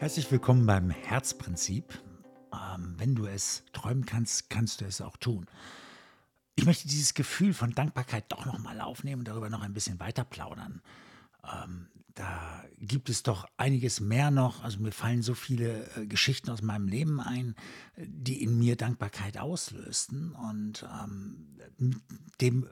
Herzlich willkommen beim Herzprinzip. Ähm, wenn du es träumen kannst, kannst du es auch tun. Ich möchte dieses Gefühl von Dankbarkeit doch nochmal aufnehmen und darüber noch ein bisschen weiter plaudern. Ähm, da gibt es doch einiges mehr noch. Also mir fallen so viele äh, Geschichten aus meinem Leben ein, die in mir Dankbarkeit auslösten. Und ähm, dem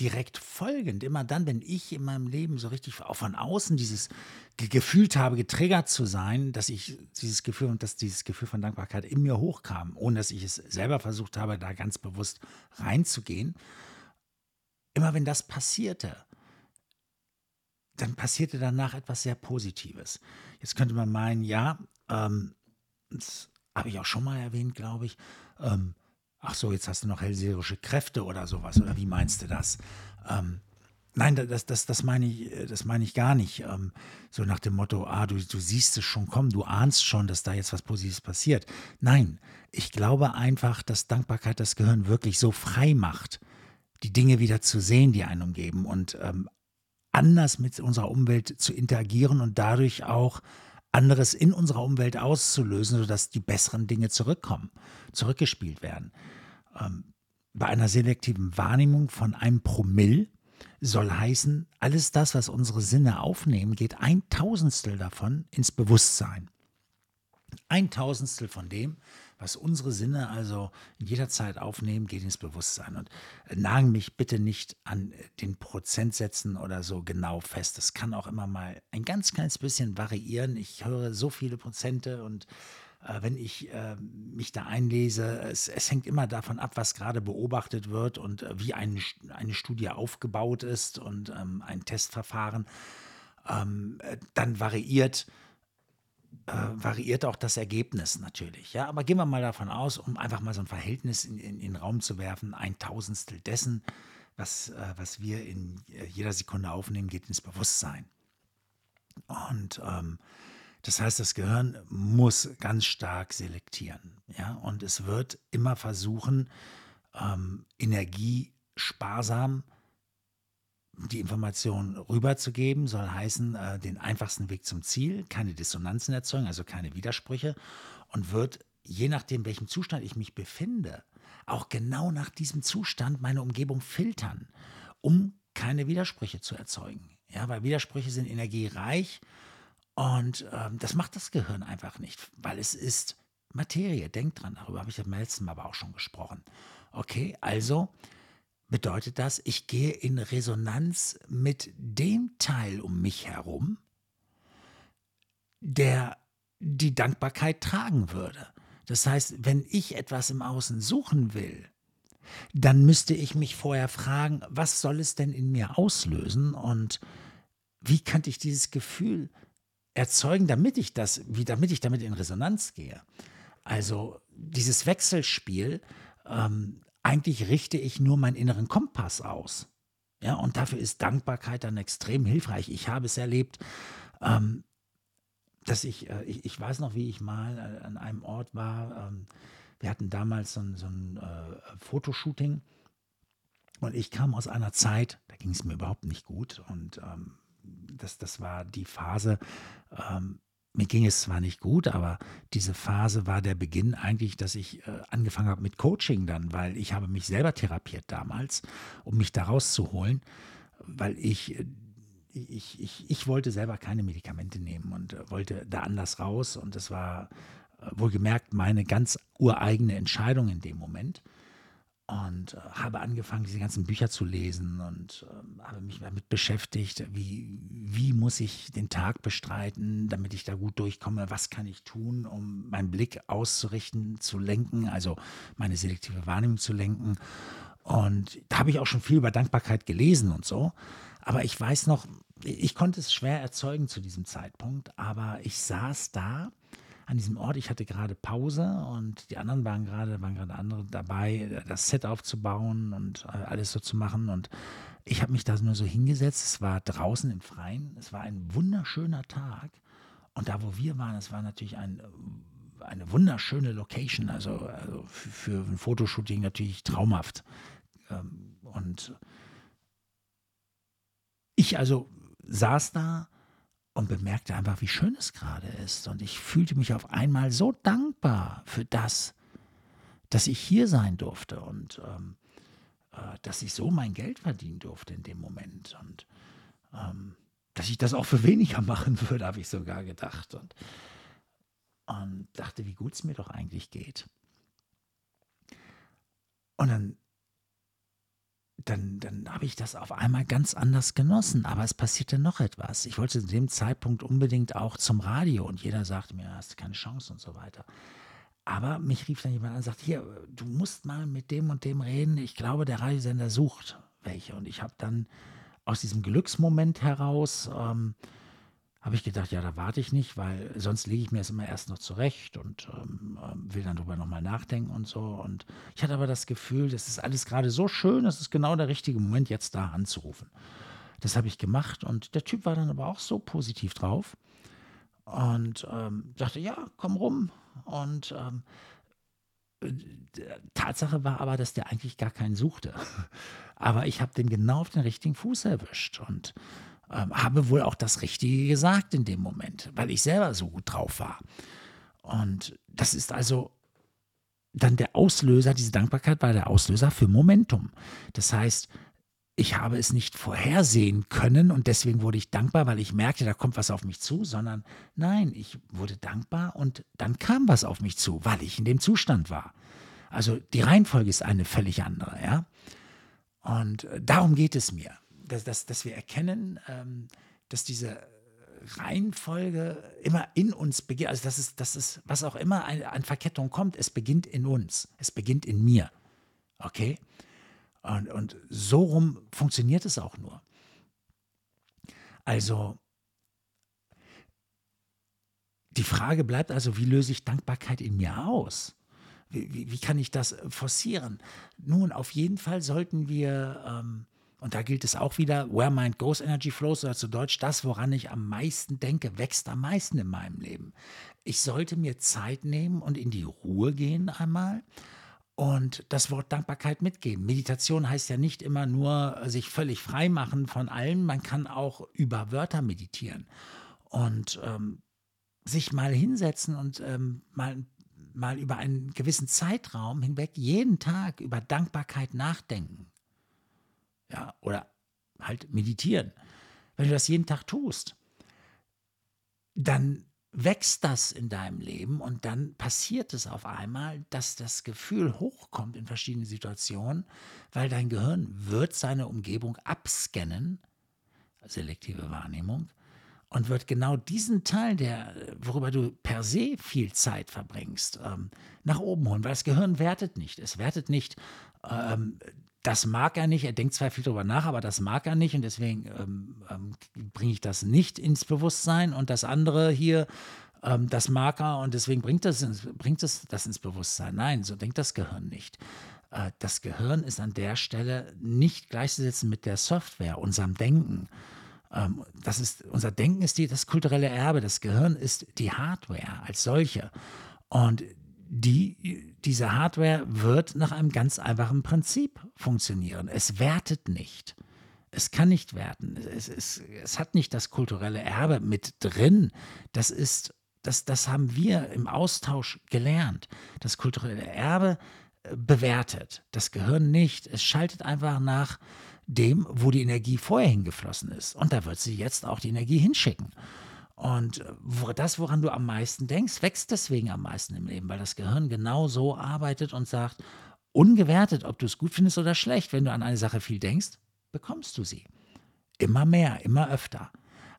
direkt folgend, immer dann, wenn ich in meinem Leben so richtig auch von außen dieses gefühlt habe, getriggert zu sein, dass ich dieses Gefühl und dass dieses Gefühl von Dankbarkeit in mir hochkam, ohne dass ich es selber versucht habe, da ganz bewusst reinzugehen. Immer wenn das passierte, dann passierte danach etwas sehr Positives. Jetzt könnte man meinen, ja, ähm, das habe ich auch schon mal erwähnt, glaube ich, ähm, ach so, jetzt hast du noch hellseherische Kräfte oder sowas, oder wie meinst du das? Ähm, nein, das, das, das, meine ich, das meine ich gar nicht. Ähm, so nach dem Motto, ah, du, du siehst es schon kommen, du ahnst schon, dass da jetzt was Positives passiert. Nein, ich glaube einfach, dass Dankbarkeit das Gehirn wirklich so frei macht, die Dinge wieder zu sehen, die einen umgeben und ähm, anders mit unserer Umwelt zu interagieren und dadurch auch anderes in unserer Umwelt auszulösen, sodass die besseren Dinge zurückkommen, zurückgespielt werden. Ähm, bei einer selektiven Wahrnehmung von einem Promille soll heißen, alles das, was unsere Sinne aufnehmen, geht ein Tausendstel davon ins Bewusstsein. Ein Tausendstel von dem, was unsere Sinne also in jeder Zeit aufnehmen, geht ins Bewusstsein. Und äh, nagen mich bitte nicht an äh, den Prozentsätzen oder so genau fest. Das kann auch immer mal ein ganz kleines bisschen variieren. Ich höre so viele Prozente und äh, wenn ich äh, mich da einlese, es, es, hängt immer davon ab, was gerade beobachtet wird und äh, wie ein, eine Studie aufgebaut ist und ähm, ein Testverfahren. Ähm, äh, dann variiert äh, variiert auch das Ergebnis natürlich. Ja, aber gehen wir mal davon aus, um einfach mal so ein Verhältnis in, in, in den Raum zu werfen, ein Tausendstel dessen, was, äh, was wir in äh, jeder Sekunde aufnehmen, geht ins Bewusstsein. Und ähm, das heißt, das Gehirn muss ganz stark selektieren. Ja? Und es wird immer versuchen, ähm, energiesparsam die Information rüberzugeben, soll heißen, äh, den einfachsten Weg zum Ziel, keine Dissonanzen erzeugen, also keine Widersprüche und wird, je nachdem, welchem Zustand ich mich befinde, auch genau nach diesem Zustand meine Umgebung filtern, um keine Widersprüche zu erzeugen. Ja, weil Widersprüche sind energiereich und ähm, das macht das Gehirn einfach nicht, weil es ist Materie. Denkt dran, darüber habe ich beim letzten Mal aber auch schon gesprochen. Okay, also bedeutet das, ich gehe in Resonanz mit dem Teil um mich herum, der die Dankbarkeit tragen würde. Das heißt, wenn ich etwas im Außen suchen will, dann müsste ich mich vorher fragen, was soll es denn in mir auslösen und wie könnte ich dieses Gefühl erzeugen, damit ich das, wie damit ich damit in Resonanz gehe. Also dieses Wechselspiel ähm, eigentlich richte ich nur meinen inneren Kompass aus. Ja, und dafür ist Dankbarkeit dann extrem hilfreich. Ich habe es erlebt, ähm, dass ich, äh, ich, ich, weiß noch, wie ich mal äh, an einem Ort war. Ähm, wir hatten damals so ein, so ein äh, Fotoshooting und ich kam aus einer Zeit, da ging es mir überhaupt nicht gut und ähm, das, das war die Phase, ähm, mir ging es zwar nicht gut, aber diese Phase war der Beginn eigentlich, dass ich äh, angefangen habe mit Coaching dann, weil ich habe mich selber therapiert damals, um mich da rauszuholen, weil ich, äh, ich, ich, ich wollte selber keine Medikamente nehmen und äh, wollte da anders raus. Und das war wohlgemerkt meine ganz ureigene Entscheidung in dem Moment und äh, habe angefangen, diese ganzen Bücher zu lesen und äh, habe mich damit beschäftigt, wie, wie muss ich den Tag bestreiten, damit ich da gut durchkomme, was kann ich tun, um meinen Blick auszurichten, zu lenken, also meine selektive Wahrnehmung zu lenken. Und da habe ich auch schon viel über Dankbarkeit gelesen und so. Aber ich weiß noch, ich konnte es schwer erzeugen zu diesem Zeitpunkt, aber ich saß da an diesem Ort. Ich hatte gerade Pause und die anderen waren gerade, waren gerade andere dabei, das Set aufzubauen und äh, alles so zu machen. Und ich habe mich da nur so hingesetzt. Es war draußen im Freien. Es war ein wunderschöner Tag. Und da, wo wir waren, es war natürlich ein, eine wunderschöne Location. Also, also für ein Fotoshooting natürlich traumhaft. Ähm, und ich also saß da und bemerkte einfach, wie schön es gerade ist. Und ich fühlte mich auf einmal so dankbar für das, dass ich hier sein durfte und ähm, äh, dass ich so mein Geld verdienen durfte in dem Moment. Und ähm, dass ich das auch für weniger machen würde, habe ich sogar gedacht. Und, und dachte, wie gut es mir doch eigentlich geht. Und dann dann, dann habe ich das auf einmal ganz anders genossen. Aber es passierte noch etwas. Ich wollte zu dem Zeitpunkt unbedingt auch zum Radio und jeder sagte mir, hast du keine Chance und so weiter. Aber mich rief dann jemand an und sagte, hier, du musst mal mit dem und dem reden. Ich glaube, der Radiosender sucht welche. Und ich habe dann aus diesem Glücksmoment heraus ähm, habe ich gedacht, ja, da warte ich nicht, weil sonst lege ich mir das immer erst noch zurecht und ähm, ähm will dann darüber nochmal nachdenken und so. Und ich hatte aber das Gefühl, das ist alles gerade so schön, das ist genau der richtige Moment, jetzt da anzurufen. Das habe ich gemacht und der Typ war dann aber auch so positiv drauf und ähm, sagte, ja, komm rum. Und ähm, Tatsache war aber, dass der eigentlich gar keinen suchte. Aber ich habe den genau auf den richtigen Fuß erwischt und ähm, habe wohl auch das Richtige gesagt in dem Moment, weil ich selber so gut drauf war. Und das ist also dann der Auslöser, diese Dankbarkeit war der Auslöser für Momentum. Das heißt, ich habe es nicht vorhersehen können und deswegen wurde ich dankbar, weil ich merkte, da kommt was auf mich zu, sondern nein, ich wurde dankbar und dann kam was auf mich zu, weil ich in dem Zustand war. Also die Reihenfolge ist eine völlig andere, ja. Und äh, darum geht es mir dass, dass, dass wir erkennen, ähm, dass diese Reihenfolge immer in uns beginnt. Also das ist, das ist, was auch immer an Verkettung kommt, es beginnt in uns. Es beginnt in mir. Okay? Und, und so rum funktioniert es auch nur. Also, die Frage bleibt also, wie löse ich Dankbarkeit in mir aus? Wie, wie, wie kann ich das forcieren? Nun, auf jeden Fall sollten wir ähm, und da gilt es auch wieder, where mind goes, energy flows, oder zu Deutsch, das, woran ich am meisten denke, wächst am meisten in meinem Leben. Ich sollte mir Zeit nehmen und in die Ruhe gehen einmal und das Wort Dankbarkeit mitgeben. Meditation heißt ja nicht immer nur sich völlig frei machen von allem, man kann auch über Wörter meditieren und ähm, sich mal hinsetzen und ähm, mal, mal über einen gewissen Zeitraum hinweg jeden Tag über Dankbarkeit nachdenken ja, oder halt meditieren. Wenn du das jeden Tag tust, dann wächst das in deinem Leben und dann passiert es auf einmal, dass das Gefühl hochkommt in verschiedenen Situationen, weil dein Gehirn wird seine Umgebung abscannen, selektive Wahrnehmung, und wird genau diesen Teil, der, worüber du per se viel Zeit verbringst, ähm, nach oben holen, weil das Gehirn wertet nicht. Es wertet nicht, ähm, das mag er nicht. Er denkt zwar viel darüber nach, aber das mag er nicht und deswegen ähm, ähm, bringe ich das nicht ins Bewusstsein. Und das andere hier, ähm, das mag er und deswegen bringt, das bringt es das ins Bewusstsein. Nein, so denkt das Gehirn nicht. Äh, das Gehirn ist an der Stelle nicht gleichzusetzen mit der Software, unserem Denken. Ähm, das ist, unser Denken ist die, das kulturelle Erbe. Das Gehirn ist die Hardware als solche. Und die, diese Hardware wird nach einem ganz einfachen Prinzip funktionieren. Es wertet nicht. Es kann nicht werten. Es, es, es hat nicht das kulturelle Erbe mit drin. Das ist, das, das haben wir im Austausch gelernt. Das kulturelle Erbe äh, bewertet. Das Gehirn nicht. Es schaltet einfach nach dem, wo die Energie vorher hingeflossen ist. Und da wird sie jetzt auch die Energie hinschicken. Und äh, das, woran du am meisten denkst, wächst deswegen am meisten im Leben, weil das Gehirn genau so arbeitet und sagt, ungewertet, ob du es gut findest oder schlecht, wenn du an eine Sache viel denkst, bekommst du sie. Immer mehr, immer öfter.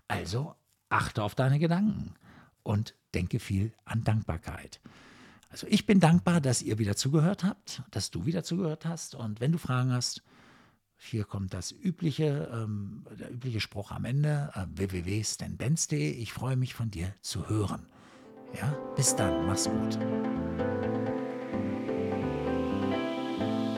Also achte auf deine Gedanken und denke viel an Dankbarkeit. Also ich bin dankbar, dass ihr wieder zugehört habt, dass du wieder zugehört hast. Und wenn du Fragen hast, hier kommt das übliche, ähm, der übliche Spruch am Ende, äh, www.stanbenz.de. Ich freue mich von dir zu hören. Ja, bis dann, mach's gut.